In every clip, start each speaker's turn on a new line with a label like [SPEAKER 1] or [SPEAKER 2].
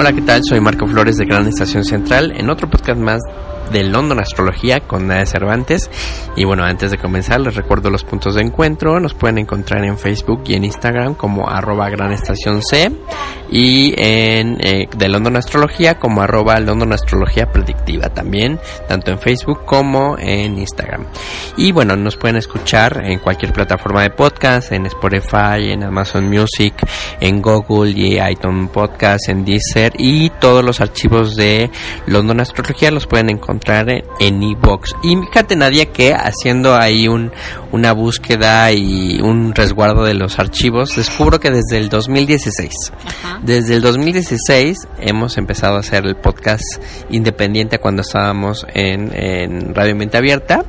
[SPEAKER 1] Hola, ¿qué tal? Soy Marco Flores de Gran Estación Central en otro podcast más de London Astrología con Nadia Cervantes. Y bueno, antes de comenzar les recuerdo los puntos de encuentro. Nos pueden encontrar en Facebook y en Instagram como arroba Gran Estación C y en eh, de London Astrología como arroba London Astrología Predictiva también, tanto en Facebook como en Instagram. Y bueno, nos pueden escuchar en cualquier plataforma de podcast, en Spotify, en Amazon Music, en Google y iTunes Podcast, en Deezer y todos los archivos de London Astrología los pueden encontrar en iBox. Y fíjate Nadia que haciendo ahí un, una búsqueda y un resguardo de los archivos, descubro que desde el 2016, desde el 2016 hemos empezado a hacer el podcast independiente cuando estábamos en, en Radio Mente Abierta.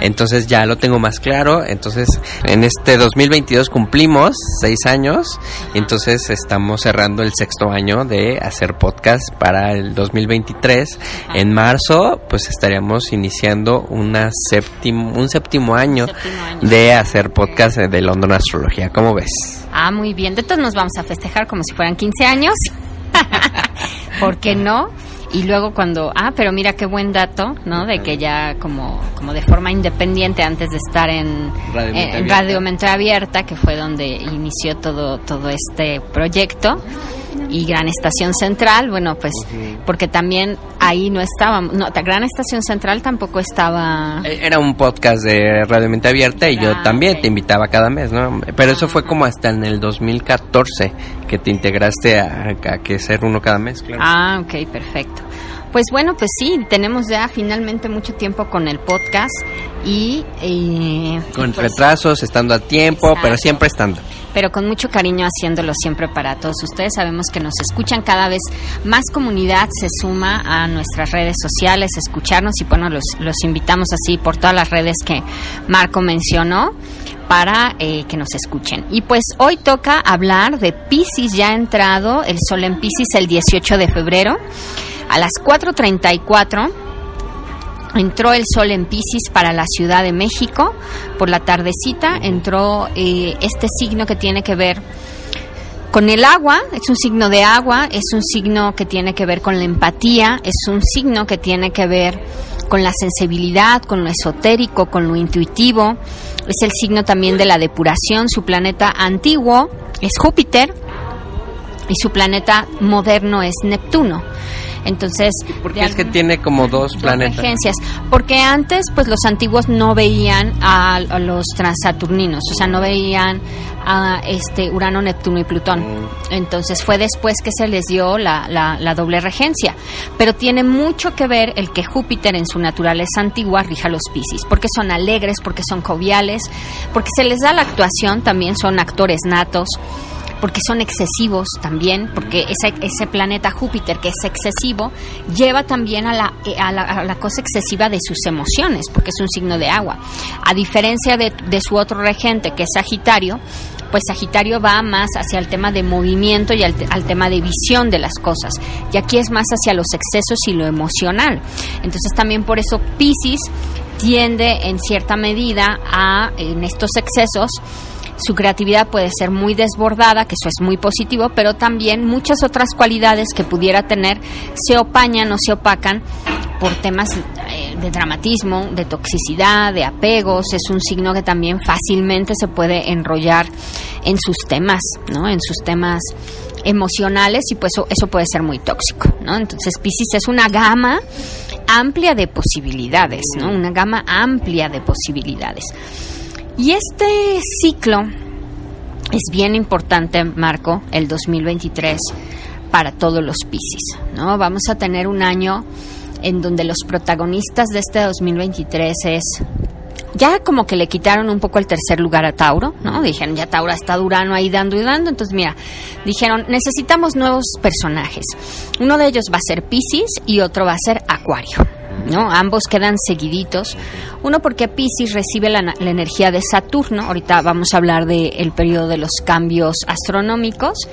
[SPEAKER 1] Entonces ya lo tengo más claro. Entonces en este 2022 cumplimos seis años. Entonces estamos cerrando el sexto año de hacer podcast para el 2023. En marzo pues estaríamos iniciando una séptimo, un séptimo año, de hacer podcast de London Astrología. ¿Cómo ves?
[SPEAKER 2] Ah, muy bien. De todos nos vamos a festejar como si fueran 15 años. ¿Por qué no? Y luego cuando, ah, pero mira qué buen dato, ¿no? De que ya como, como de forma independiente antes de estar en Radio, Mente Abierta, que fue donde inició todo, todo este proyecto, y Gran Estación Central, bueno, pues porque también ahí no estaba, no, Gran Estación Central tampoco estaba...
[SPEAKER 1] E, era un podcast de Radio Mente Abierta y yo ah, también te invitaba cada mes, ¿no? Pero eso fue como hasta en el 2014 que te integraste a, a que ser uno cada mes, claro.
[SPEAKER 2] Ah, ok, perfecto. Pues bueno, pues sí, tenemos ya finalmente mucho tiempo con el podcast y...
[SPEAKER 1] con
[SPEAKER 2] pues
[SPEAKER 1] retrasos, estando a tiempo, pero siempre estando.
[SPEAKER 2] Pero con mucho cariño haciéndolo siempre para todos ustedes. Sabemos que nos escuchan cada vez más comunidad, se suma a nuestras redes sociales, escucharnos y bueno, los, los invitamos así por todas las redes que Marco mencionó para eh, que nos escuchen. Y pues hoy toca hablar de Pisces, ya ha entrado el sol en Pisces el 18 de febrero. A las 4.34 entró el sol en Pisces para la Ciudad de México. Por la tardecita entró eh, este signo que tiene que ver con el agua, es un signo de agua, es un signo que tiene que ver con la empatía, es un signo que tiene que ver con la sensibilidad, con lo esotérico, con lo intuitivo. Es el signo también de la depuración. Su planeta antiguo es Júpiter y su planeta moderno es Neptuno. Entonces,
[SPEAKER 1] ¿por qué es que tiene como dos, planetas?
[SPEAKER 2] Porque antes, pues los antiguos no veían a, los transaturninos, o sea, no veían a este Urano, Neptuno y Plutón. Mm. Entonces fue después que se les dio la, la, doble regencia. Pero tiene mucho que ver el que Júpiter en su naturaleza antigua rija los Piscis, porque son alegres, porque son joviales, porque se les da la actuación, también son actores natos porque son excesivos también, porque ese, planeta Júpiter que es excesivo lleva también a la, a la, cosa excesiva de sus emociones, porque es un signo de agua. A diferencia de, de su otro regente, que es Sagitario, pues Sagitario va más hacia el tema de movimiento y al, al, tema de visión de las cosas. Y aquí es más hacia los excesos y lo emocional. Entonces también por eso Pisces tiende en cierta medida a, en estos excesos, su creatividad puede ser muy desbordada, que eso es muy positivo, pero también muchas otras cualidades que pudiera tener se opañan o se opacan por temas eh, de dramatismo, de toxicidad, de apegos. Es un signo que también fácilmente se puede enrollar en sus temas, ¿no? En sus temas emocionales y pues eso, puede ser muy tóxico, ¿no? Entonces Pisces es una gama amplia de posibilidades, ¿no? Una gama amplia de posibilidades. Y este ciclo es bien importante, Marco, el 2023 para todos los Pisces, ¿no? Vamos a tener un año en donde los protagonistas de este 2023 es ya como que le quitaron un poco el tercer lugar a Tauro, ¿no? Dijeron, ya Tauro está Durano ahí dando y dando, entonces mira, dijeron, necesitamos nuevos personajes. Uno de ellos va a ser Pisces y otro va a ser Acuario. ¿No? Ambos quedan seguiditos. Uno porque Pisces recibe la, la energía de Saturno. Ahorita vamos a hablar del periodo de los cambios astronómicos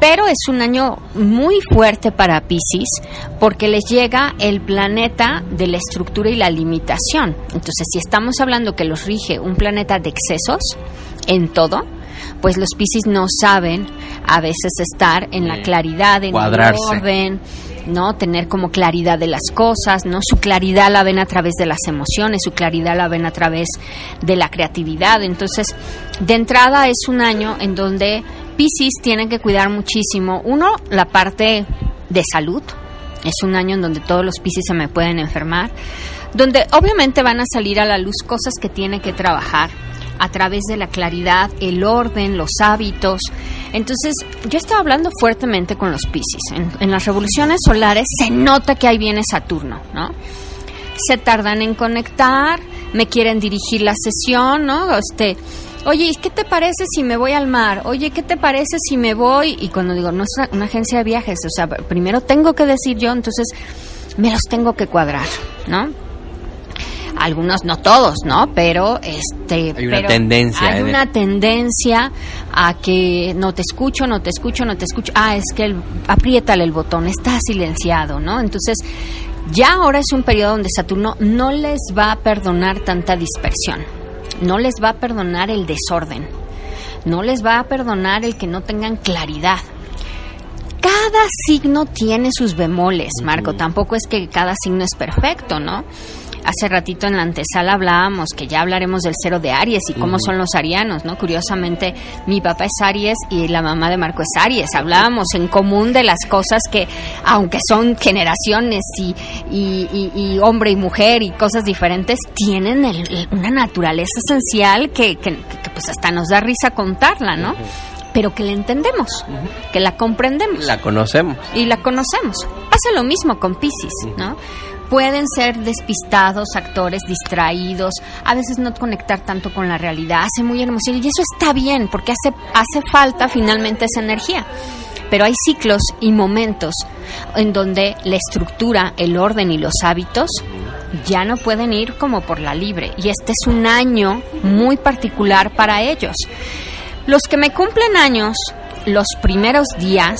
[SPEAKER 2] pero es un año muy fuerte para Pisces porque les llega el planeta de la estructura y la limitación. Entonces, si estamos hablando que los rige un planeta de excesos en todo, pues los Pisces no saben a veces estar en la claridad, en el orden, ¿no? Tener como claridad de las cosas, ¿no? Su claridad la ven a través de las emociones, su claridad la ven a través de la creatividad. Entonces, de entrada es un año en donde Pisces tienen que cuidar muchísimo, uno, la parte de salud, es un año en donde todos los Pisces se me pueden enfermar, donde obviamente van a salir a la luz cosas que tiene que trabajar a través de la claridad, el orden, los hábitos. Entonces, yo estaba hablando fuertemente con los Pisces. En, las revoluciones solares se nota que ahí viene Saturno, ¿no? Se tardan en conectar, me quieren dirigir la sesión, ¿no? Este, oye, ¿qué te parece si me voy al mar? Oye, ¿qué te parece si me voy? Y cuando digo, no es una, agencia de viajes, o sea, primero tengo que decir yo, entonces me los tengo que cuadrar, ¿no? Algunos, no todos, ¿no? Pero este,
[SPEAKER 1] hay una tendencia.
[SPEAKER 2] Hay una tendencia a que no te escucho, no te escucho, no te escucho. Ah, es que el, apriétale el botón, está silenciado, ¿no? Entonces, ya ahora es un periodo donde Saturno no les va a perdonar tanta dispersión no les va a perdonar el desorden, no les va a perdonar el que no tengan claridad. Cada signo tiene sus bemoles, Marco, tampoco es que cada signo es perfecto, ¿no? Hace ratito en la antesala hablábamos que ya hablaremos del cero de Aries y cómo son los arianos, ¿no? Curiosamente, mi papá es Aries y la mamá de Marco es Aries. Hablábamos en común de las cosas que, aunque son generaciones y, y, hombre y mujer y cosas diferentes, tienen una naturaleza esencial que, que, pues hasta nos da risa contarla, ¿no? pero que la entendemos, que la comprendemos.
[SPEAKER 1] La conocemos.
[SPEAKER 2] Y la conocemos. Pasa lo mismo con Pisces, ¿no? Pueden ser despistados, actores distraídos, a veces no conectar tanto con la realidad, hace muy hermoso y eso está bien porque hace, hace falta finalmente esa energía. Pero hay ciclos y momentos en donde la estructura, el orden y los hábitos ya no pueden ir como por la libre. Y este es un año muy particular para ellos. Los que me cumplen años, los primeros días,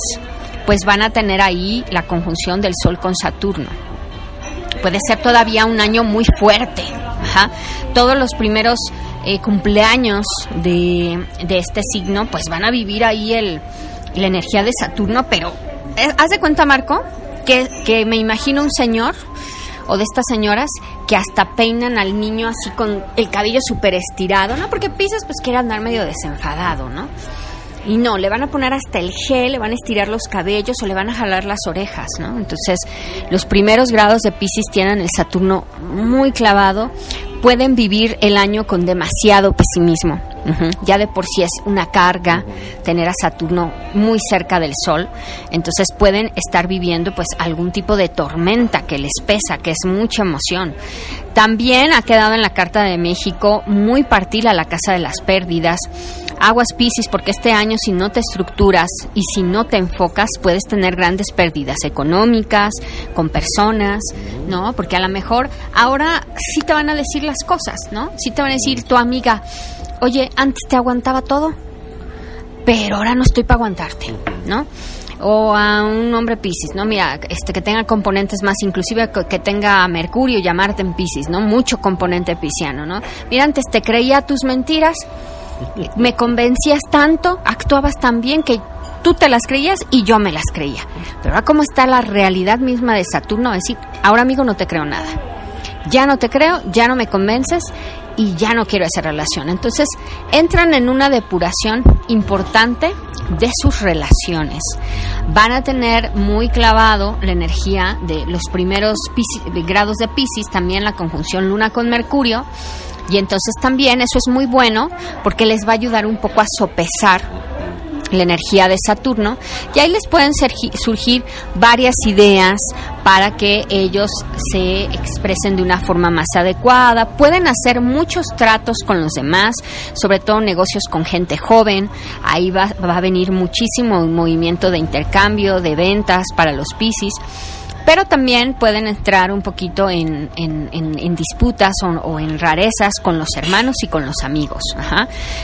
[SPEAKER 2] pues van a tener ahí la conjunción del Sol con Saturno puede ser todavía un año muy fuerte. Todos los primeros eh, cumpleaños de, este signo, pues van a vivir ahí el, la energía de Saturno, pero eh, haz de cuenta, Marco, que, que me imagino un señor o de estas señoras que hasta peinan al niño así con el cabello súper estirado, ¿no? Porque Pisces pues quiere andar medio desenfadado, ¿no? Y no, le van a poner hasta el gel, le van a estirar los cabellos o le van a jalar las orejas, ¿no? Entonces, los primeros grados de Pisces tienen el Saturno muy clavado, pueden vivir el año con demasiado pesimismo. Ya de por sí es una carga tener a Saturno muy cerca del Sol, entonces pueden estar viviendo pues algún tipo de tormenta que les pesa, que es mucha emoción. También ha quedado en la Carta de México muy partida la casa de las pérdidas, Aguas Piscis, porque este año si no te estructuras y si no te enfocas, puedes tener grandes pérdidas económicas, con personas, ¿no? Porque a lo mejor ahora sí te van a decir las cosas, ¿no? Sí te van a decir tu amiga, oye, antes te aguantaba todo, pero ahora no estoy para aguantarte, ¿no? o a un hombre Piscis, ¿no? Mira, este que tenga componentes más, inclusive que tenga Mercurio y llamarte en Piscis, ¿no? Mucho componente pisciano, ¿no? Mira, antes te creía tus mentiras, me convencías tanto, actuabas tan bien que tú te las creías y yo me las creía. Pero ahora cómo está la realidad misma de Saturno, decir, ahora amigo no te creo nada. ya no te creo, ya no me convences y ya no quiero esa relación. Entonces entran en una depuración importante de sus relaciones. Van a tener muy clavado la energía de los primeros grados de Pisces, también la conjunción Luna con Mercurio. Y entonces también eso es muy bueno porque les va a ayudar un poco a sopesar la energía de Saturno, y ahí les pueden surgir varias ideas para que ellos se expresen de una forma más adecuada. Pueden hacer muchos tratos con los demás, sobre todo negocios con gente joven. Ahí va, va a venir muchísimo movimiento de intercambio, de ventas para los Piscis pero también pueden entrar un poquito en, en, disputas o, en rarezas con los hermanos y con los amigos.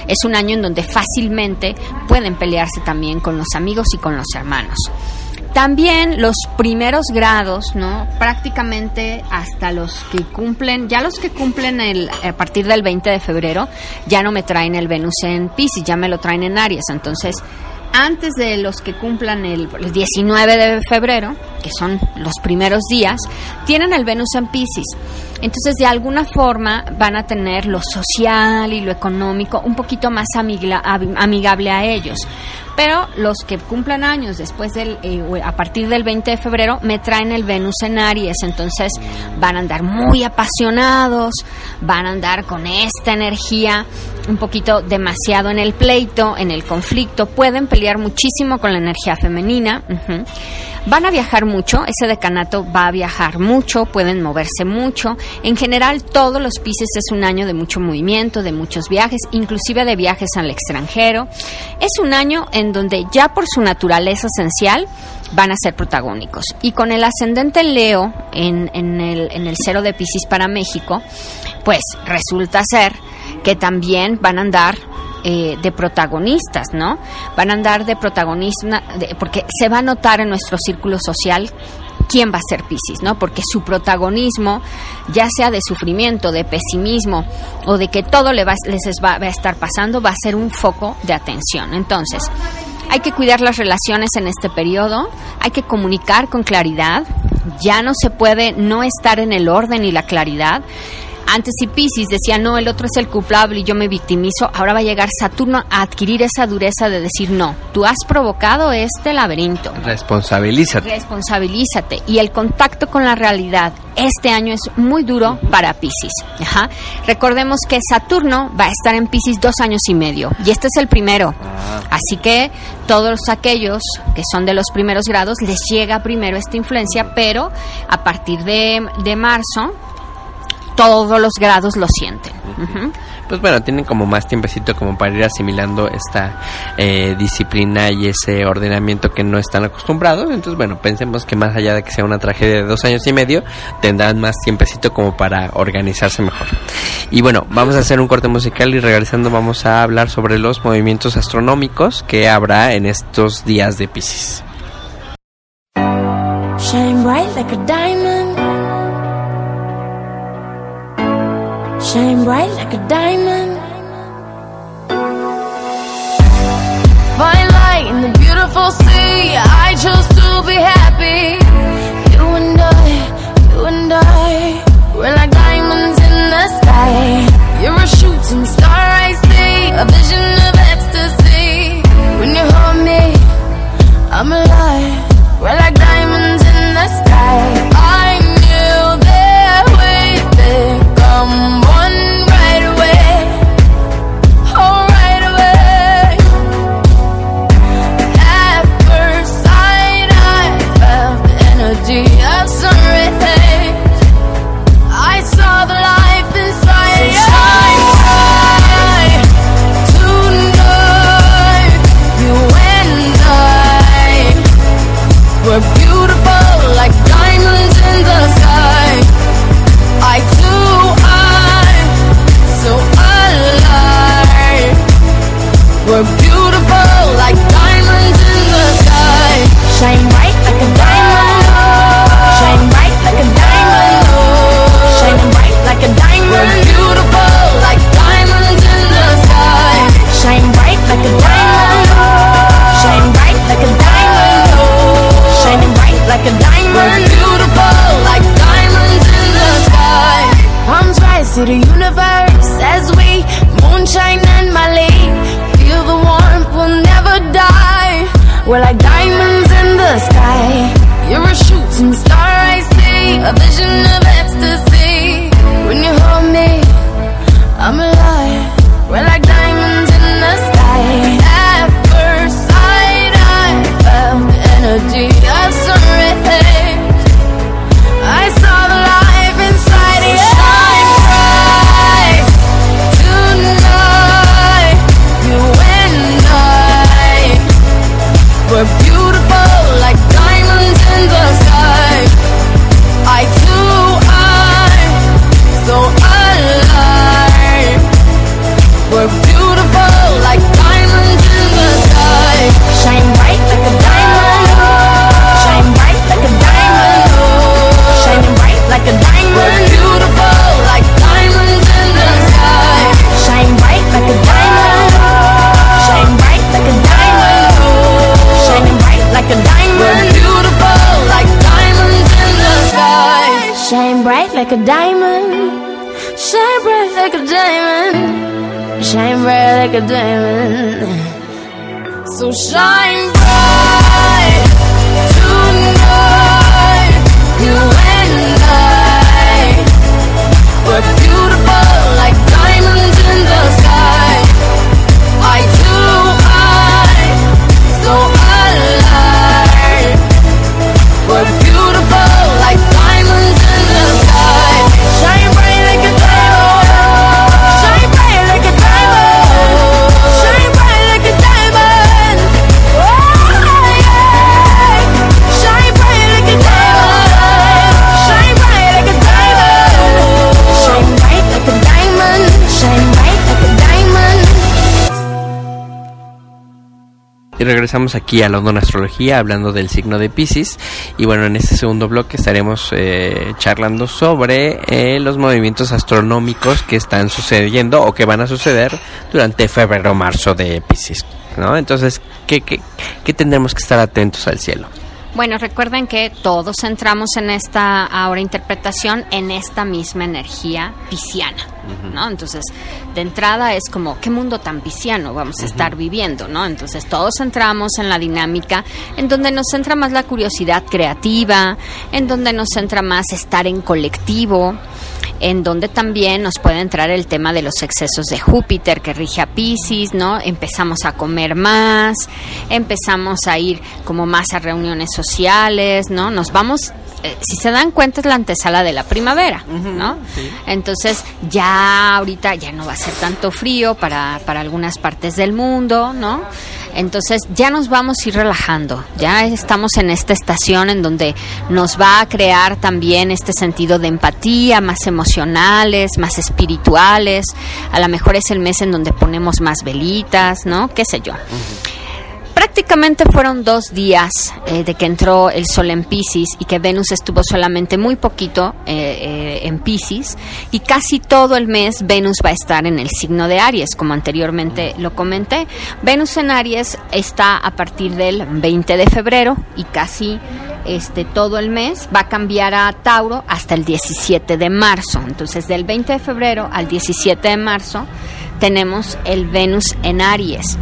[SPEAKER 2] Es un año en donde fácilmente pueden pelearse también con los amigos y con los hermanos. También los primeros grados, ¿no? Prácticamente hasta los que cumplen, ya los que cumplen el, a partir del 20 de febrero, ya no me traen el Venus en Pisces, ya me lo traen en Aries. Entonces, antes de los que cumplan el, 19 de febrero, que son los primeros días, tienen el Venus en Pisces. Entonces, de alguna forma van a tener lo social y lo económico un poquito más amigable a ellos. Pero los que cumplan años después del, eh, a partir del 20 de febrero, me traen el Venus en Aries. Entonces, van a andar muy apasionados, van a andar con esta energía un poquito demasiado en el pleito, en el conflicto. Pueden pelear muchísimo con la energía femenina. Van a viajar mucho, ese decanato va a viajar mucho, pueden moverse mucho. En general, todos los Pisces es un año de mucho movimiento, de muchos viajes, inclusive de viajes al extranjero. Es un año en donde ya por su naturaleza esencial van a ser protagónicos. Y con el ascendente Leo en, en, el, en el cero de Pisces para México, pues resulta ser que también van a andar eh, de protagonistas, ¿no? Van a andar de protagonista, porque se va a notar en nuestro círculo social quién va a ser Pisces, ¿no? Porque su protagonismo, ya sea de sufrimiento, de pesimismo o de que todo le va, les va, a estar pasando, va a ser un foco de atención. Entonces, hay que cuidar las relaciones en este periodo, hay que comunicar con claridad, ya no se puede no estar en el orden y la claridad. Antes si Pisces decía, no, el otro es el culpable y yo me victimizo, ahora va a llegar Saturno a adquirir esa dureza de decir, no, tú has provocado este laberinto.
[SPEAKER 1] Responsabilízate.
[SPEAKER 2] Responsabilízate. Y el contacto con la realidad este año es muy duro para Pisces. Recordemos que Saturno va a estar en Pisces dos años y medio y este es el primero. Ah. Así que todos aquellos que son de los primeros grados les llega primero esta influencia, pero a partir de, de marzo todos los grados lo sienten.
[SPEAKER 1] Pues bueno, tienen como más tiempecito como para ir asimilando esta eh, disciplina y ese ordenamiento que no están acostumbrados. Entonces, bueno, pensemos que más allá de que sea una tragedia de dos años y medio, tendrán más tiempecito como para organizarse mejor. Y bueno, vamos a hacer un corte musical y regresando vamos a hablar sobre los movimientos astronómicos que habrá en estos días de Pisces. Shine bright like a diamond. Shine bright like a diamond. Fine light in the beautiful sea. I chose to be happy. You and I, you and I, we're like diamonds in the sky. You're a shooting star, I see, a vision to the
[SPEAKER 3] universe as we moonshine and Mali. Feel the warmth, we'll never die. We're like diamonds in the sky. You're a shooting star, I see. A vision of a diamond.
[SPEAKER 1] Regresamos aquí a London Astrología hablando del signo de Pisces. Y bueno, en este segundo bloque estaremos eh, charlando sobre eh, los movimientos astronómicos que están sucediendo o que van a suceder durante febrero o marzo de Pisces. ¿no? Entonces, ¿qué, qué, qué tendremos que estar atentos al cielo?
[SPEAKER 2] Bueno, recuerden que todos entramos en esta ahora interpretación en esta misma energía pisciana, ¿no? Entonces, de entrada es como, ¿qué mundo tan pisciano vamos a estar viviendo, no? Entonces, todos entramos en la dinámica en donde nos entra más la curiosidad creativa, en donde nos entra más estar en colectivo, en donde también nos puede entrar el tema de los excesos de Júpiter que rige a Pisces, ¿no? Empezamos a comer más, empezamos a ir como más a reuniones sociales, ¿no? Nos vamos, eh, si se dan cuenta es la antesala de la primavera, ¿no? Entonces ya ahorita ya no va a ser tanto frío para, para algunas partes del mundo, ¿no? Entonces ya nos vamos a ir relajando, ya estamos en esta estación en donde nos va a crear también este sentido de empatía, más emocionales, más espirituales, a lo mejor es el mes en donde ponemos más velitas, ¿no? ¿Qué sé yo? Prácticamente fueron dos días eh, de que entró el Sol en Pisces y que Venus estuvo solamente muy poquito eh, eh, en Pisces y casi todo el mes Venus va a estar en el signo de Aries, como anteriormente lo comenté. Venus en Aries está a partir del 20 de febrero y casi este todo el mes va a cambiar a Tauro hasta el 17 de marzo. Entonces, del 20 de febrero al 17 de marzo tenemos el Venus en Aries.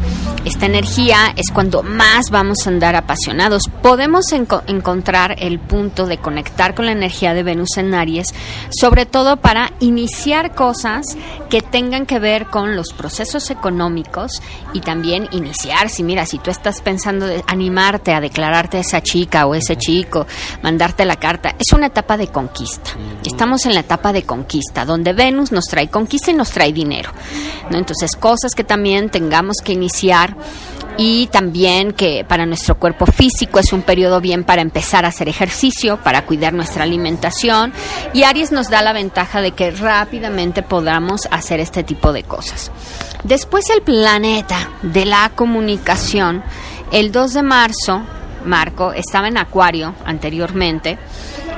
[SPEAKER 2] Esta energía es cuando más vamos a andar apasionados. Podemos enco- encontrar el punto de conectar con la energía de Venus en Aries, sobre todo para iniciar cosas que tengan que ver con los procesos económicos y también iniciar, si mira, si tú estás pensando de animarte a declararte a esa chica o ese chico, mandarte la carta, es una etapa de conquista. Estamos en la etapa de conquista, donde Venus nos trae conquista y nos trae dinero. Entonces, cosas que también tengamos que iniciar y también que para nuestro cuerpo físico es un periodo bien para empezar a hacer ejercicio, para cuidar nuestra alimentación. Y Aries nos da la ventaja de que rápidamente podamos hacer este tipo de cosas. Después el planeta de la comunicación, el 2 de marzo, Marco estaba en Acuario anteriormente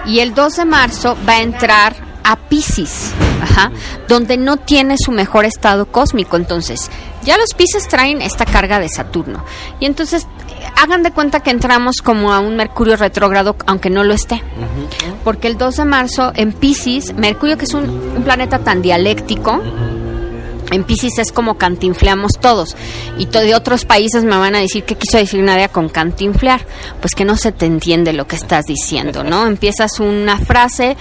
[SPEAKER 2] y el 2 de marzo va a entrar a Pisces, ajá, donde no tiene su mejor estado cósmico. Entonces, ya los Pisces traen esta carga de Saturno. Y entonces, hagan de cuenta que entramos como a un Mercurio retrógrado, aunque no lo esté. Porque el 2 de marzo en Pisces, Mercurio que es un, un planeta tan dialéctico, en Pisces es como cantinfleamos todos. Y to- de otros países me van a decir qué quiso decir Nadia con cantinflear. Pues que no se te entiende lo que estás diciendo, ¿no? Empiezas una frase.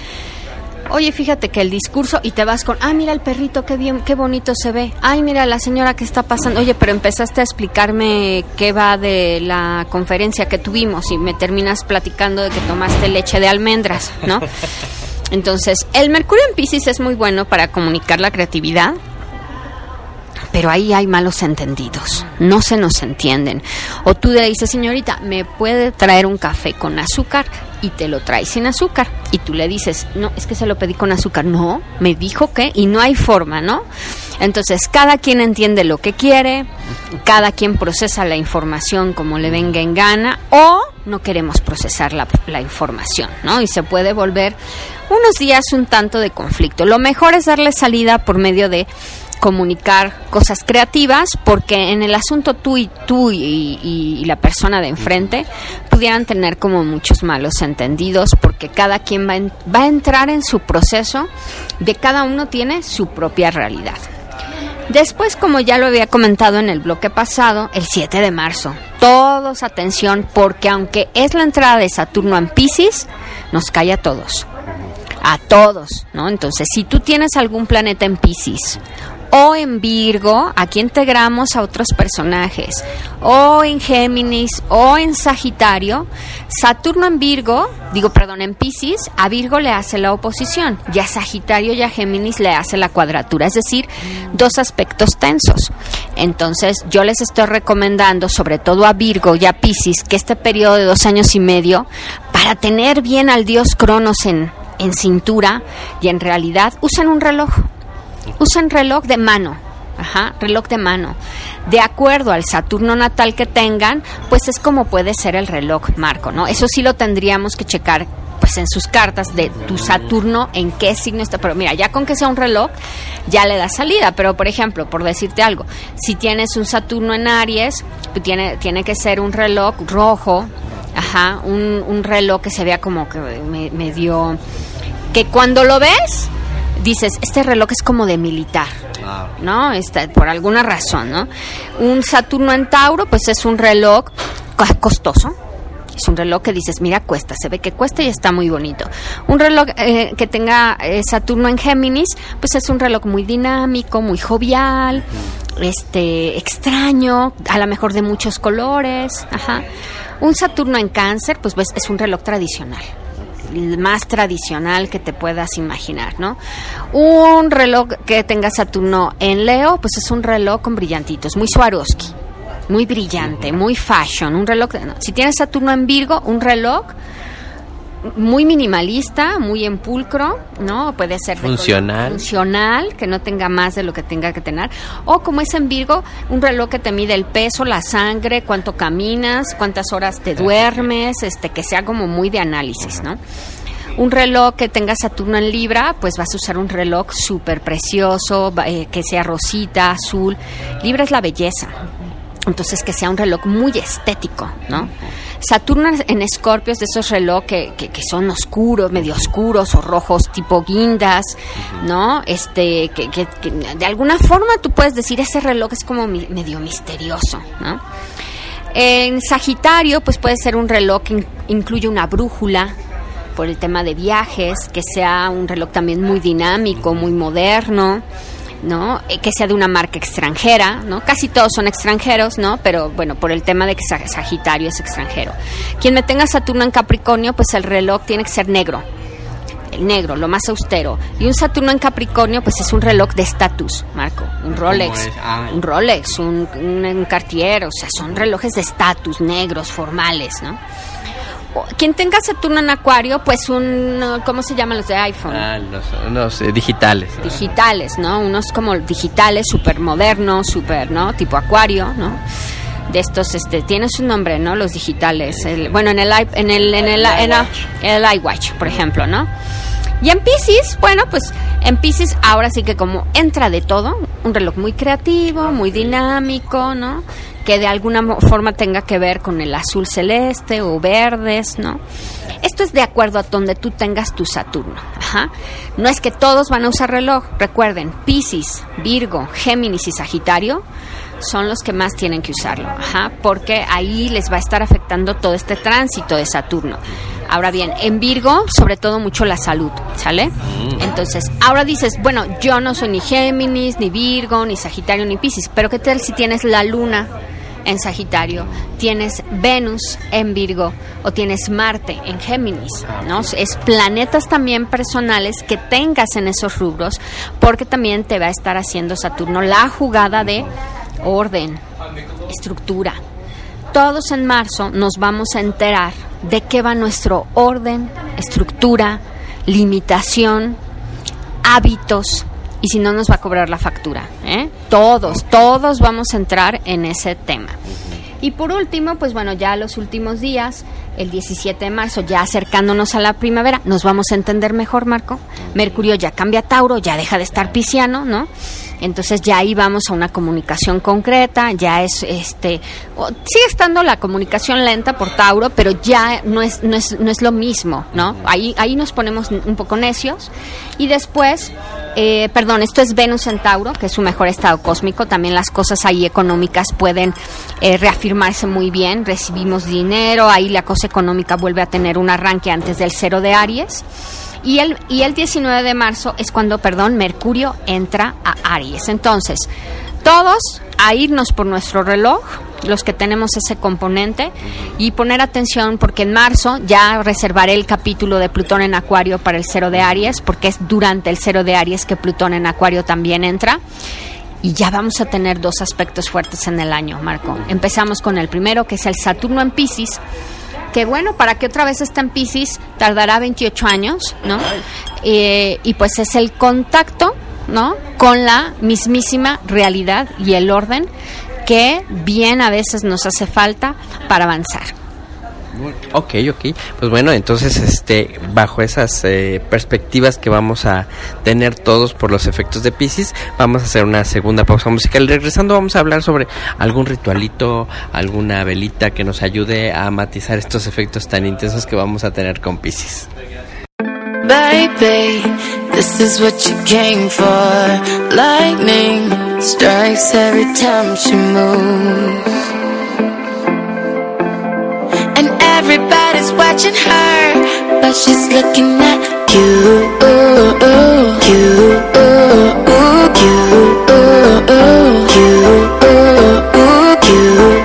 [SPEAKER 2] Oye, fíjate que el discurso y te vas con, ah, mira el perrito, qué bien, qué bonito se ve. Ay, mira la señora que está pasando. Oye, pero empezaste a explicarme qué va de la conferencia que tuvimos y me terminas platicando de que tomaste leche de almendras, ¿no? Entonces, el Mercurio en Pisces es muy bueno para comunicar la creatividad, pero ahí hay malos entendidos, no se nos entienden. O tú le dices, señorita, ¿me puede traer un café con azúcar? Y te lo trae sin azúcar. Y tú le dices, no, es que se lo pedí con azúcar. No, me dijo que, y no hay forma, ¿no? Entonces, cada quien entiende lo que quiere, cada quien procesa la información como le venga en gana, o no queremos procesar la, la información, ¿no? Y se puede volver unos días un tanto de conflicto. Lo mejor es darle salida por medio de comunicar cosas creativas porque en el asunto tú y tú y, y- la persona de enfrente pudieran tener como muchos malos entendidos porque porque cada quien va, en- va a entrar en su proceso, de cada uno tiene su propia realidad. Después, como ya lo había comentado en el bloque pasado, el 7 de marzo, todos atención, porque aunque es la entrada de Saturno en Pisces, nos cae a todos. A todos, ¿no? Entonces, si tú tienes algún planeta en Pisces o en Virgo, aquí integramos a otros personajes, o en Géminis o en Sagitario, Saturno en Virgo, digo, perdón, en Pisces, a Virgo le hace la oposición, y a Sagitario y a Géminis le hace la cuadratura, es decir, dos aspectos tensos. Entonces, yo les estoy recomendando, sobre todo a Virgo y a Pisces, que este periodo de dos años y medio, para tener bien al dios Cronos en, en cintura y en realidad, usan un reloj usan reloj de mano. Ajá, reloj de mano. De acuerdo al Saturno natal que tengan, pues es como puede ser el reloj marco, ¿no? Eso sí lo tendríamos que checar pues en sus cartas de tu Saturno en qué signo está, pero mira, ya con que sea un reloj ya le da salida, pero por ejemplo, por decirte algo, si tienes un Saturno en Aries, pues tiene tiene que ser un reloj rojo, ajá, un, un reloj que se vea como que me- medio que cuando lo ves dices, este reloj es como de militar, ¿no? Está, por alguna razón, ¿no? Un Saturno en Tauro, pues es un reloj co- costoso. Es un reloj que dices, mira, cuesta, se ve que cuesta y está muy bonito. Un reloj eh, que tenga eh, Saturno en Géminis, pues es un reloj muy dinámico, muy jovial, este, extraño, a lo mejor de muchos colores, ajá. Un Saturno en Cáncer, pues ves, es un reloj tradicional más tradicional que te puedas imaginar, ¿no? Un reloj que tenga Saturno en Leo, pues es un reloj con brillantitos, muy Swarovski, muy brillante, muy fashion, un reloj, no, si tienes Saturno en Virgo, un reloj muy minimalista, muy en pulcro, ¿no? Puede ser
[SPEAKER 1] Funcional.
[SPEAKER 2] funcional, que no tenga más de lo que tenga que tener. O como es en Virgo, un reloj que te mide el peso, la sangre, cuánto caminas, cuántas horas te duermes, este, que sea como muy de análisis, ¿no? Un reloj que tenga Saturno en Libra, pues vas a usar un reloj súper precioso, eh, que sea rosita, azul. Libra es la belleza. Entonces que sea un reloj muy estético, ¿no? Saturno en Escorpio es de esos relojes que, que, que son oscuros, medio oscuros o rojos, tipo guindas, ¿no? Este, que, que- que de alguna forma tú puedes decir ese reloj es como mi- medio misterioso, ¿no? En Sagitario, pues puede ser un reloj que in- incluye una brújula por el tema de viajes, que sea un reloj también muy dinámico, muy moderno, ¿no? Eh, que sea de una marca extranjera, ¿no? Casi todos son extranjeros, ¿no? Pero bueno, por el tema de que Sa- Sagitario es extranjero. Quien me tenga Saturno en Capricornio, pues el reloj tiene que ser negro. El negro, lo más austero. Y un Saturno en Capricornio, pues es un reloj de estatus, Marco. Un Rolex.
[SPEAKER 1] Ah.
[SPEAKER 2] Un Rolex, un, un, un Cartier, o sea, son relojes de estatus, negros, formales, ¿no? Quien tenga Saturno en Acuario, pues un, ¿cómo se llaman los de iPhone?
[SPEAKER 1] Ah, los, unos, eh, digitales. ¿no?
[SPEAKER 2] digitales, ¿no? Unos como digitales, súper modernos, súper, ¿no? Tipo acuario, ¿no? De estos, este, tiene su nombre, ¿no? Los digitales. El- bueno, en el, en el, en el, en el, en el iWatch, por ejemplo, ¿no? Y en Pisces, bueno, pues en Pisces ahora sí que como entra de todo, un reloj muy creativo, muy dinámico, ¿no? Que de alguna forma tenga que ver con el azul celeste o verdes, ¿no? Esto es de acuerdo a donde tú tengas tu Saturno. Ajá. No es que todos van a usar reloj. Recuerden, Pisces, Virgo, Géminis y Sagitario son los que más tienen que usarlo, ajá, porque ahí les va a estar afectando todo este tránsito de Saturno. Ahora bien, en Virgo, sobre todo mucho la salud, ¿sale? Entonces, ahora dices, bueno, yo no soy ni Géminis, ni Virgo, ni Sagitario, ni Pisces, pero ¿qué tal si tienes la luna en Sagitario, tienes Venus en Virgo o tienes Marte en Géminis, ¿no? Es planetas también personales que tengas en esos rubros, porque también te va a estar haciendo Saturno la jugada de orden, estructura. Todos en marzo nos vamos a enterar de qué va nuestro orden, estructura, limitación, hábitos y si no nos va a cobrar la factura. ¿eh? Todos, todos vamos a entrar en ese tema. Y por último, pues bueno, ya los últimos días, el 17 de marzo, ya acercándonos a la primavera, nos vamos a entender mejor, Marco. Mercurio ya cambia a Tauro, ya deja de estar pisciano, ¿no? Entonces ya ahí vamos a una comunicación concreta, ya es este sigue estando la comunicación lenta por Tauro, pero ya no es no es no es lo mismo, ¿no? Ahí ahí nos ponemos un poco necios y después eh, perdón, esto es Venus en Tauro, que es su mejor estado cósmico. También las cosas ahí económicas pueden eh, reafirmarse muy bien. Recibimos dinero, ahí la cosa económica vuelve a tener un arranque antes del cero de Aries. Y el, y el 19 de marzo es cuando, perdón, Mercurio entra a Aries. Entonces, todos a irnos por nuestro reloj, los que tenemos ese componente, y poner atención porque en marzo ya reservaré el capítulo de Plutón en Acuario para el cero de Aries, porque es durante el cero de Aries que Plutón en Acuario también entra. Y ya vamos a tener dos aspectos fuertes en el año, Marco. Empezamos con el primero, que es el Saturno en Pisces, que bueno, para que otra vez esté en Pisces tardará 28 años, ¿no? Eh, y pues es el contacto, ¿no? Con la mismísima realidad y el orden que bien a veces nos hace falta para avanzar.
[SPEAKER 1] Ok, ok. Pues bueno, entonces, este, bajo esas eh, perspectivas que vamos a tener todos por los efectos de Pisces, vamos a hacer una segunda pausa musical. Regresando, vamos a hablar sobre algún ritualito, alguna velita que nos ayude a matizar estos efectos tan intensos que vamos a tener con Pisces.
[SPEAKER 3] Baby, this is what you came for. Lightning strikes every time she moves. Everybody's watching her, but she's looking at you. You, This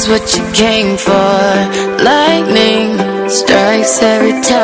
[SPEAKER 3] is what you came for. Lightning strikes every time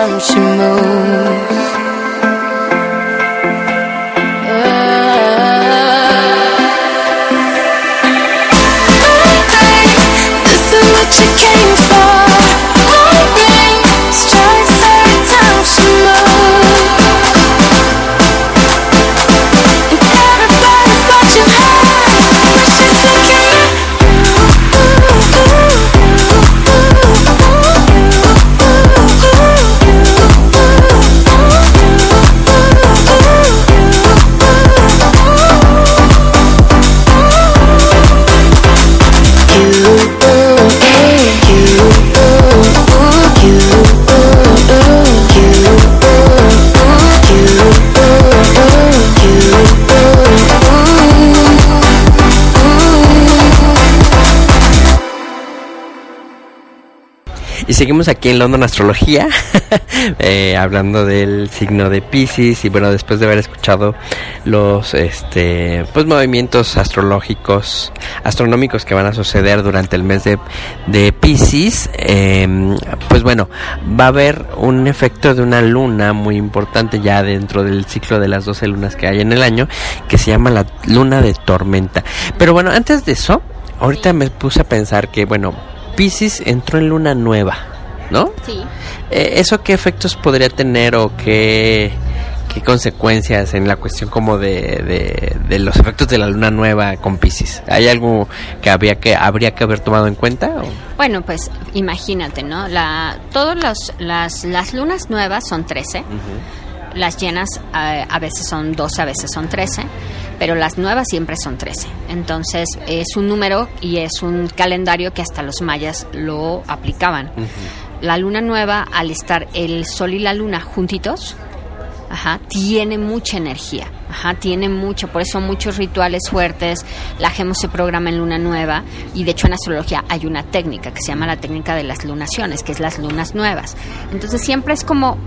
[SPEAKER 1] Y seguimos aquí en London Astrología, eh, hablando del signo de Pisces y bueno, después de haber escuchado los este pues movimientos astrológicos, astronómicos que van a suceder durante el mes de, de Pisces, em, pues bueno, va a haber un efecto de una luna muy importante ya dentro del ciclo de las 12 lunas que hay en el año, que se llama la luna de tormenta. Pero bueno, antes de eso, ahorita me puse a pensar que bueno, Pisces entró en luna nueva, ¿no?
[SPEAKER 2] Sí.
[SPEAKER 1] Eh, ¿Eso qué efectos podría tener o qué, qué consecuencias en la cuestión como de, de, de los efectos de la luna nueva con Pisces? ¿Hay algo que habría que, habría que haber tomado en cuenta? o?
[SPEAKER 2] Bueno, pues imagínate, ¿no? La, todos los, las, las lunas nuevas son 13. Las llenas eh, a veces son 12, a veces son 13, pero las nuevas siempre son 13. Entonces es un número y es un calendario que hasta los mayas lo aplicaban. La luna nueva, al estar el sol y la luna juntitos, Ajá, tiene mucha energía, ajá, tiene mucho, por eso muchos rituales fuertes, la gemo se programa en luna nueva y de hecho en astrología hay una técnica que se llama la técnica de las lunaciones, que es las lunas nuevas. Entonces siempre es como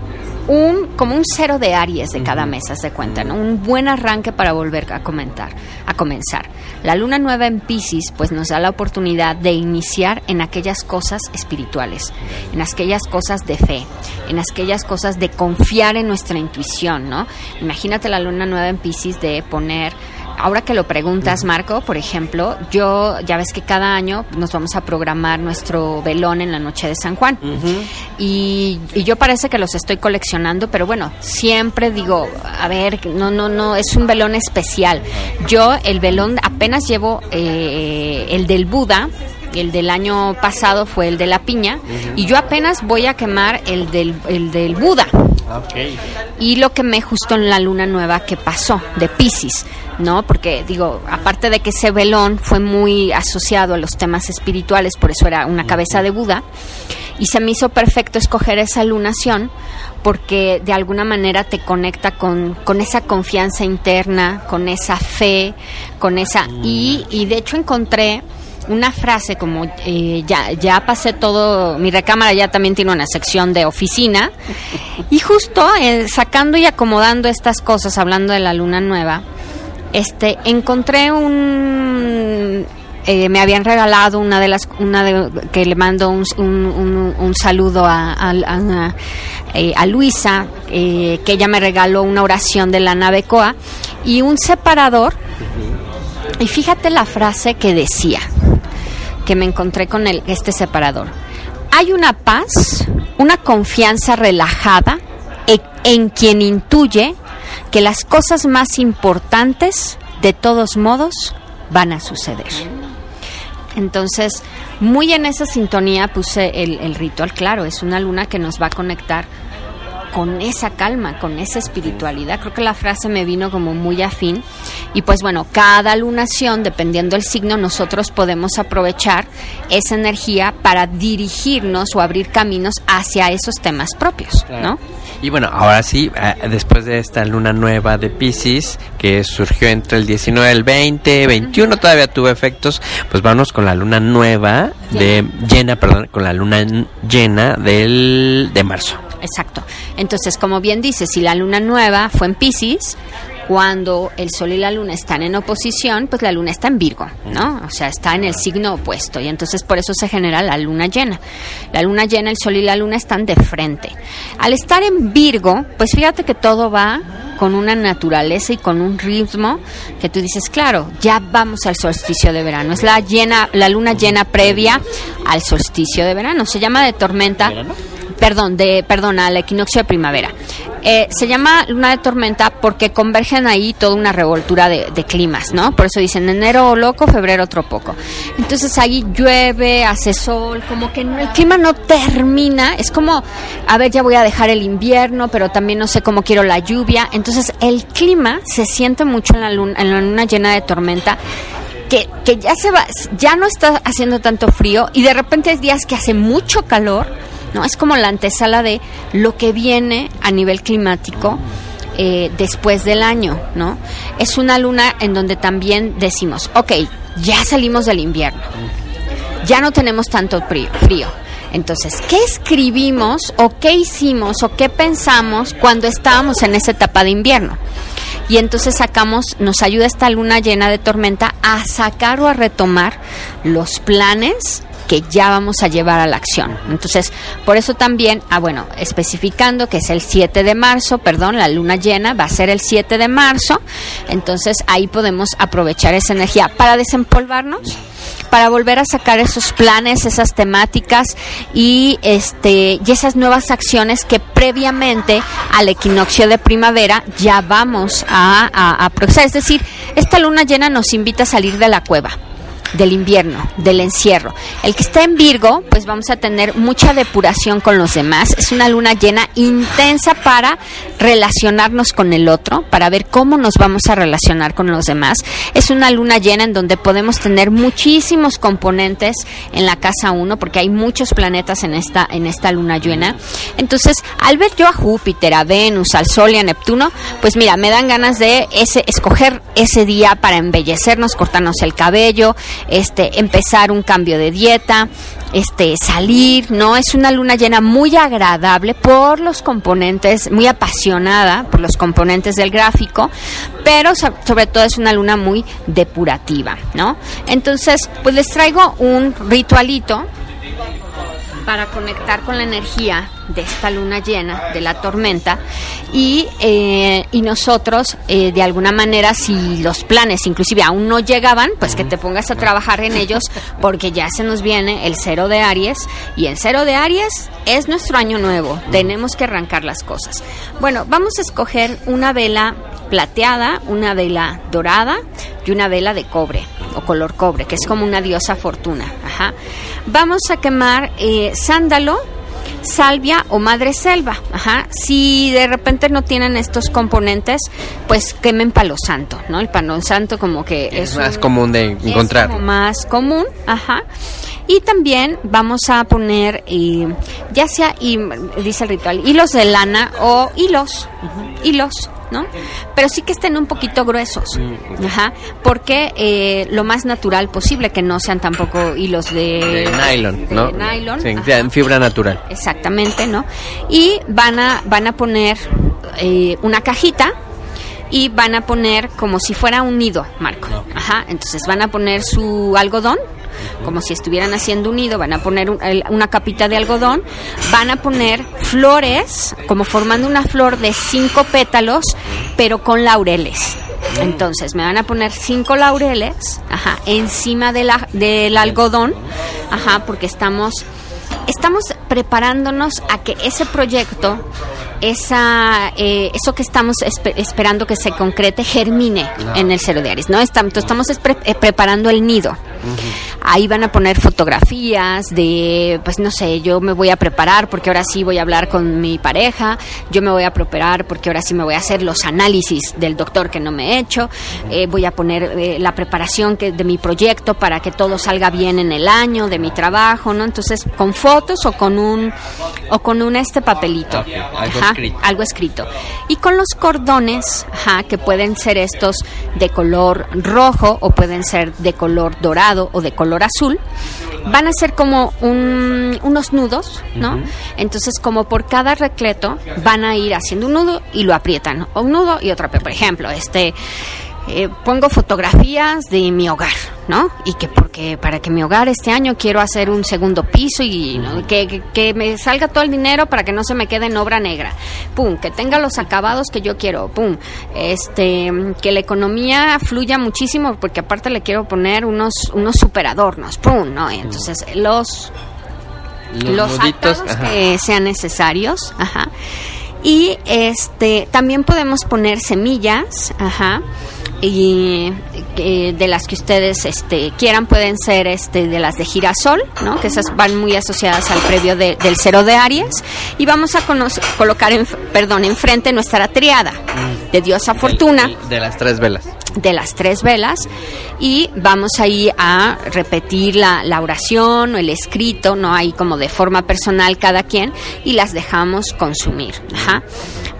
[SPEAKER 2] un como un cero de Aries de cada mes, haz de cuenta, ¿no? Un buen arranque para volver a comentar, a comenzar. La luna nueva en Pisces pues nos da la oportunidad de iniciar en aquellas cosas espirituales, en aquellas cosas de fe, en aquellas cosas de confiar en nuestra intuición, ¿no? Imagínate la luna nueva en Pisces de poner Ahora que lo preguntas, Marco, por ejemplo, yo ya ves que cada año nos vamos a programar nuestro velón en la noche de San Juan. y, y yo parece que los estoy coleccionando, pero bueno, siempre digo, a ver, no, no, no, es un velón especial. Yo el velón apenas llevo eh, el del Buda. El del año pasado fue el de la piña y yo apenas voy a quemar el del, el del Buda y lo que me justo en la luna nueva que pasó de Pisces, ¿no? Porque digo, aparte de que ese velón fue muy asociado a los temas espirituales, por eso era una cabeza de Buda, y se me hizo perfecto escoger esa lunación porque de alguna manera te conecta con, con esa confianza interna, con esa fe, con esa... Y, y de hecho encontré una frase como eh, ya, ya pasé todo, mi recámara ya también tiene una sección de oficina. Y justo eh, sacando y acomodando estas cosas, hablando de la luna nueva, este, encontré un eh, me habían regalado una de las una de, que le mando un, un- un- un saludo a, a- a- eh, a Luisa eh, que ella me regaló una oración de la nave Coa y un separador. Y fíjate la frase que decía que me encontré con el, este separador. Hay una paz una confianza relajada en, en quien intuye que las cosas más importantes de todos modos van a suceder. Entonces, muy en esa sintonía puse el ritual, claro, es una luna que nos va a conectar con esa calma, con esa espiritualidad. Creo que la frase me vino como muy afín. Y pues bueno, cada lunación, dependiendo del signo, nosotros podemos aprovechar esa energía para dirigirnos o abrir caminos hacia esos temas propios, ¿no?
[SPEAKER 1] Y bueno, ahora sí, eh, después de esta luna nueva de Pisces, que surgió entre el 19 y el 20, 21 todavía tuvo efectos, pues vamos con la luna nueva de llena, perdón, con la luna llena del de marzo.
[SPEAKER 2] Exacto. Entonces, como bien dice, si la luna nueva fue en Pisces, cuando el sol y la luna están en oposición, pues la luna está en Virgo, ¿no? O sea, está en el signo opuesto y entonces por eso se genera la luna llena. La luna llena, el sol y la luna están de frente. Al estar en Virgo, pues fíjate que todo va con una naturaleza y con un ritmo que tú dices, claro, ya vamos al solsticio de verano. Es la llena, la luna llena previa al solsticio de verano. Se llama de tormenta perdón, de, perdón, al equinoccio de primavera. Eh, se llama luna de tormenta porque convergen ahí toda una revoltura de, de climas, ¿no? Por eso dicen enero loco, febrero otro poco. Entonces ahí llueve, hace sol, como que el clima no termina. Es como, a ver, ya voy a dejar el invierno, pero también no sé cómo quiero la lluvia. Entonces el clima se siente mucho en la luna, en la luna llena de tormenta que, que ya se va, ya no está haciendo tanto frío y de repente hay días que hace mucho calor, ¿no? Es como la antesala de lo que viene a nivel climático eh, después del año, ¿no? Es una luna en donde también decimos, ok, ya salimos del invierno, ya no tenemos tanto frío, frío. Entonces, ¿qué escribimos o qué hicimos o qué pensamos cuando estábamos en esa etapa de invierno? Y entonces sacamos, nos ayuda esta luna llena de tormenta a sacar o a retomar los planes que ya vamos a llevar a la acción. Entonces, por eso también, ah, bueno, especificando que es el 7 de marzo, perdón, la luna llena va a ser el 7 de marzo, entonces ahí podemos aprovechar esa energía para desempolvarnos para volver a sacar esos planes, esas temáticas y este y esas nuevas acciones que previamente al equinoccio de primavera ya vamos a, a. Es decir, esta luna llena nos invita a salir de la cueva del invierno, del encierro. El que está en Virgo, pues vamos a tener mucha depuración con los demás. Es una luna llena intensa para relacionarnos con el otro, para ver cómo nos vamos a relacionar con los demás. Es una luna llena en donde podemos tener muchísimos componentes en la casa 1, porque hay muchos planetas en esta, en esta luna llena. Entonces, al ver yo a Júpiter, a Venus, al Sol y a Neptuno, pues mira, me dan ganas de ese, escoger ese día para embellecernos, cortarnos el cabello, este, empezar un cambio de dieta, este, salir, ¿no? Es una luna llena muy agradable por los componentes, muy apasionada por los componentes del gráfico, pero so- sobre todo es una luna muy depurativa, ¿no? Entonces, pues les traigo un ritualito para conectar con la energía de esta luna llena, de la tormenta, y, eh, y nosotros, eh, de alguna manera, si los planes inclusive aún no llegaban, pues que te pongas a trabajar en ellos, porque ya se nos viene el cero de Aries, y el cero de Aries es nuestro año nuevo, tenemos que arrancar las cosas. Bueno, vamos a escoger una vela plateada, una vela dorada y una vela de cobre o color cobre, que es como una diosa fortuna. Vamos a quemar eh, sándalo, salvia o madre selva. Ajá. Si de repente no tienen estos componentes, pues quemen palo santo, ¿no? El palo santo como que
[SPEAKER 1] Es
[SPEAKER 2] es,
[SPEAKER 1] más
[SPEAKER 2] un-
[SPEAKER 1] común de
[SPEAKER 2] es
[SPEAKER 1] encontrar.
[SPEAKER 2] como más común, ajá. Y también vamos a poner, eh, ya sea, y, dice el ritual, hilos de lana o hilos, hilos, ¿no? Pero sí que estén un poquito gruesos,
[SPEAKER 1] Mm,
[SPEAKER 2] ajá, porque eh, lo más natural posible, que no sean tampoco hilos de,
[SPEAKER 1] De nylon,
[SPEAKER 2] de
[SPEAKER 1] ¿no?
[SPEAKER 2] nylon,
[SPEAKER 1] Sí, en fibra natural.
[SPEAKER 2] Exactamente, ¿no? Y van a, van a poner eh, una cajita y van a poner como si fuera un nido, Marco. Ajá, entonces van a poner su algodón, como si estuvieran haciendo un nido, van a poner un- una capita de algodón, van a poner flores, como formando una flor de cinco pétalos, pero con laureles. Entonces me van a poner cinco laureles, ajá, encima de la, del algodón, ajá, porque estamos estamos preparándonos a que ese proyecto, esa, eh, eso que estamos espe- esperando que se concrete, germine en el cero de Aries, ¿no? Estamos, estamos es pre- eh, preparando el nido. Ahí van a poner fotografías de, pues no sé, yo me voy a preparar porque ahora sí voy a hablar con mi pareja, yo me voy a preparar porque ahora sí me voy a hacer los análisis del doctor que no me he hecho, eh, voy a poner eh, la preparación que, de mi proyecto para que todo salga bien en el año, de mi trabajo, ¿no? Entonces, con fotos o con un, o con un este papelito.
[SPEAKER 1] Algo
[SPEAKER 2] Ajá,
[SPEAKER 1] escrito.
[SPEAKER 2] algo escrito. Y con los cordones, ajá, que pueden ser estos de color rojo o pueden ser de color dorado o de color azul, van a ser como un- unos nudos, ¿no? Entonces, como por cada recleto, van a ir haciendo un nudo y lo aprietan. O un nudo y otro. Por ejemplo, este... eh, pongo fotografías de mi hogar, ¿no? Y que porque para que mi hogar este año quiero hacer un segundo piso y ¿no? que, que- que me salga todo el dinero para que no se me quede en obra negra. Pum, que tenga los acabados que yo quiero. Pum, este, que la economía fluya muchísimo porque aparte le quiero poner unos unos superadornos. Pum, ¿no? Entonces los los,
[SPEAKER 1] ajá.
[SPEAKER 2] que sean necesarios, ajá. Y este también podemos poner semillas, ajá. Y eh, de las que ustedes este, quieran pueden ser este de las de girasol, ¿no? Que esas van muy asociadas al previo de- del cero de Aries y vamos a colocar en, perdón, enfrente nuestra triada de diosa fortuna
[SPEAKER 1] De las tres velas.
[SPEAKER 2] de las tres velas y vamos ahí a repetir la, la oración o el escrito, no hay como de forma personal cada quien y las dejamos consumir. Ajá.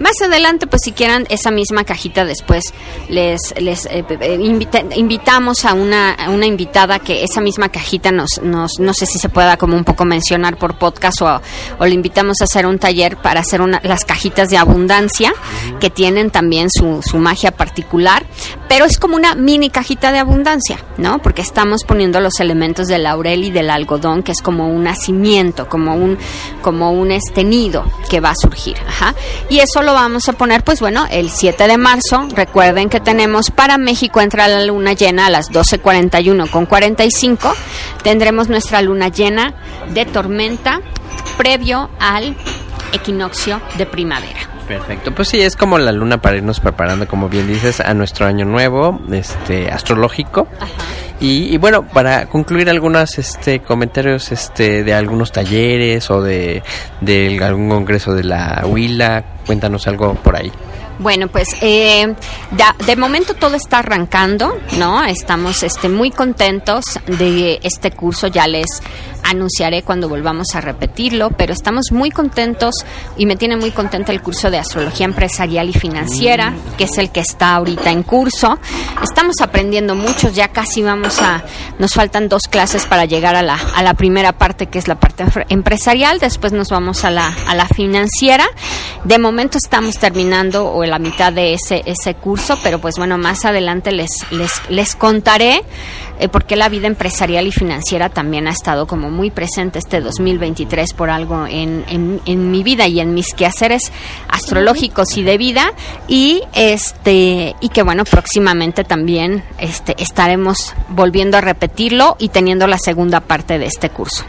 [SPEAKER 2] Más adelante, pues si quieran esa misma cajita después les les eh, eh, invita- invitamos a una, invitada que esa misma cajita nos, nos no sé si se pueda como un poco mencionar por podcast o, le invitamos a hacer un taller para hacer una, las cajitas de abundancia que tienen también su magia particular, pero es como una mini cajita de abundancia, ¿no? Porque estamos poniendo los elementos del laurel y del algodón, que es como un nacimiento, como un, como un este nido que va a surgir. Ajá. Y eso lo vamos a poner, pues bueno, el 7 de marzo. Recuerden que tenemos para México entra la luna llena a las 12.41 con 45. Tendremos nuestra luna llena de tormenta previo al equinoccio de primavera.
[SPEAKER 1] Perfecto, pues sí, es como la luna para irnos preparando, como bien dices, a nuestro año nuevo, este, astrológico. Y, y bueno, para concluir algunos este, comentarios este, de algunos talleres o de, de algún congreso de la Huila, cuéntanos algo por ahí.
[SPEAKER 2] Bueno, pues eh, de momento todo está arrancando, ¿no? Estamos este, muy contentos de este curso, ya les anunciaré cuando volvamos a repetirlo, pero estamos muy contentos y me tiene muy contenta el curso de astrología empresarial y financiera, que es el que está ahorita en curso. Estamos aprendiendo mucho, ya casi vamos a, nos faltan dos clases para llegar a la, a la primera parte, que es la parte empre- empresarial, después nos vamos a la, a la financiera. De momento estamos terminando o en la mitad de ese, ese curso, pero pues bueno, más adelante les, les, les contaré eh, por qué la vida empresarial y financiera también ha estado como muy presente este 2023 por algo en, en, mi vida y en mis quehaceres astrológicos y de vida y este y que bueno próximamente también este estaremos volviendo a repetirlo y teniendo la segunda parte de este curso.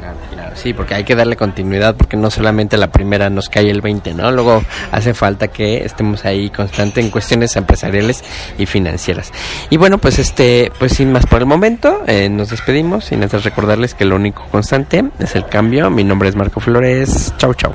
[SPEAKER 1] Sí, porque hay que darle continuidad porque no solamente la primera nos cae el 20, ¿no? Luego hace falta que estemos ahí constante en cuestiones empresariales y financieras. Y bueno, pues este, pues sin más por el momento, eh, nos despedimos sin antes recordarles que lo único constante es el cambio. Mi nombre es Marco Flores. Chau, chau.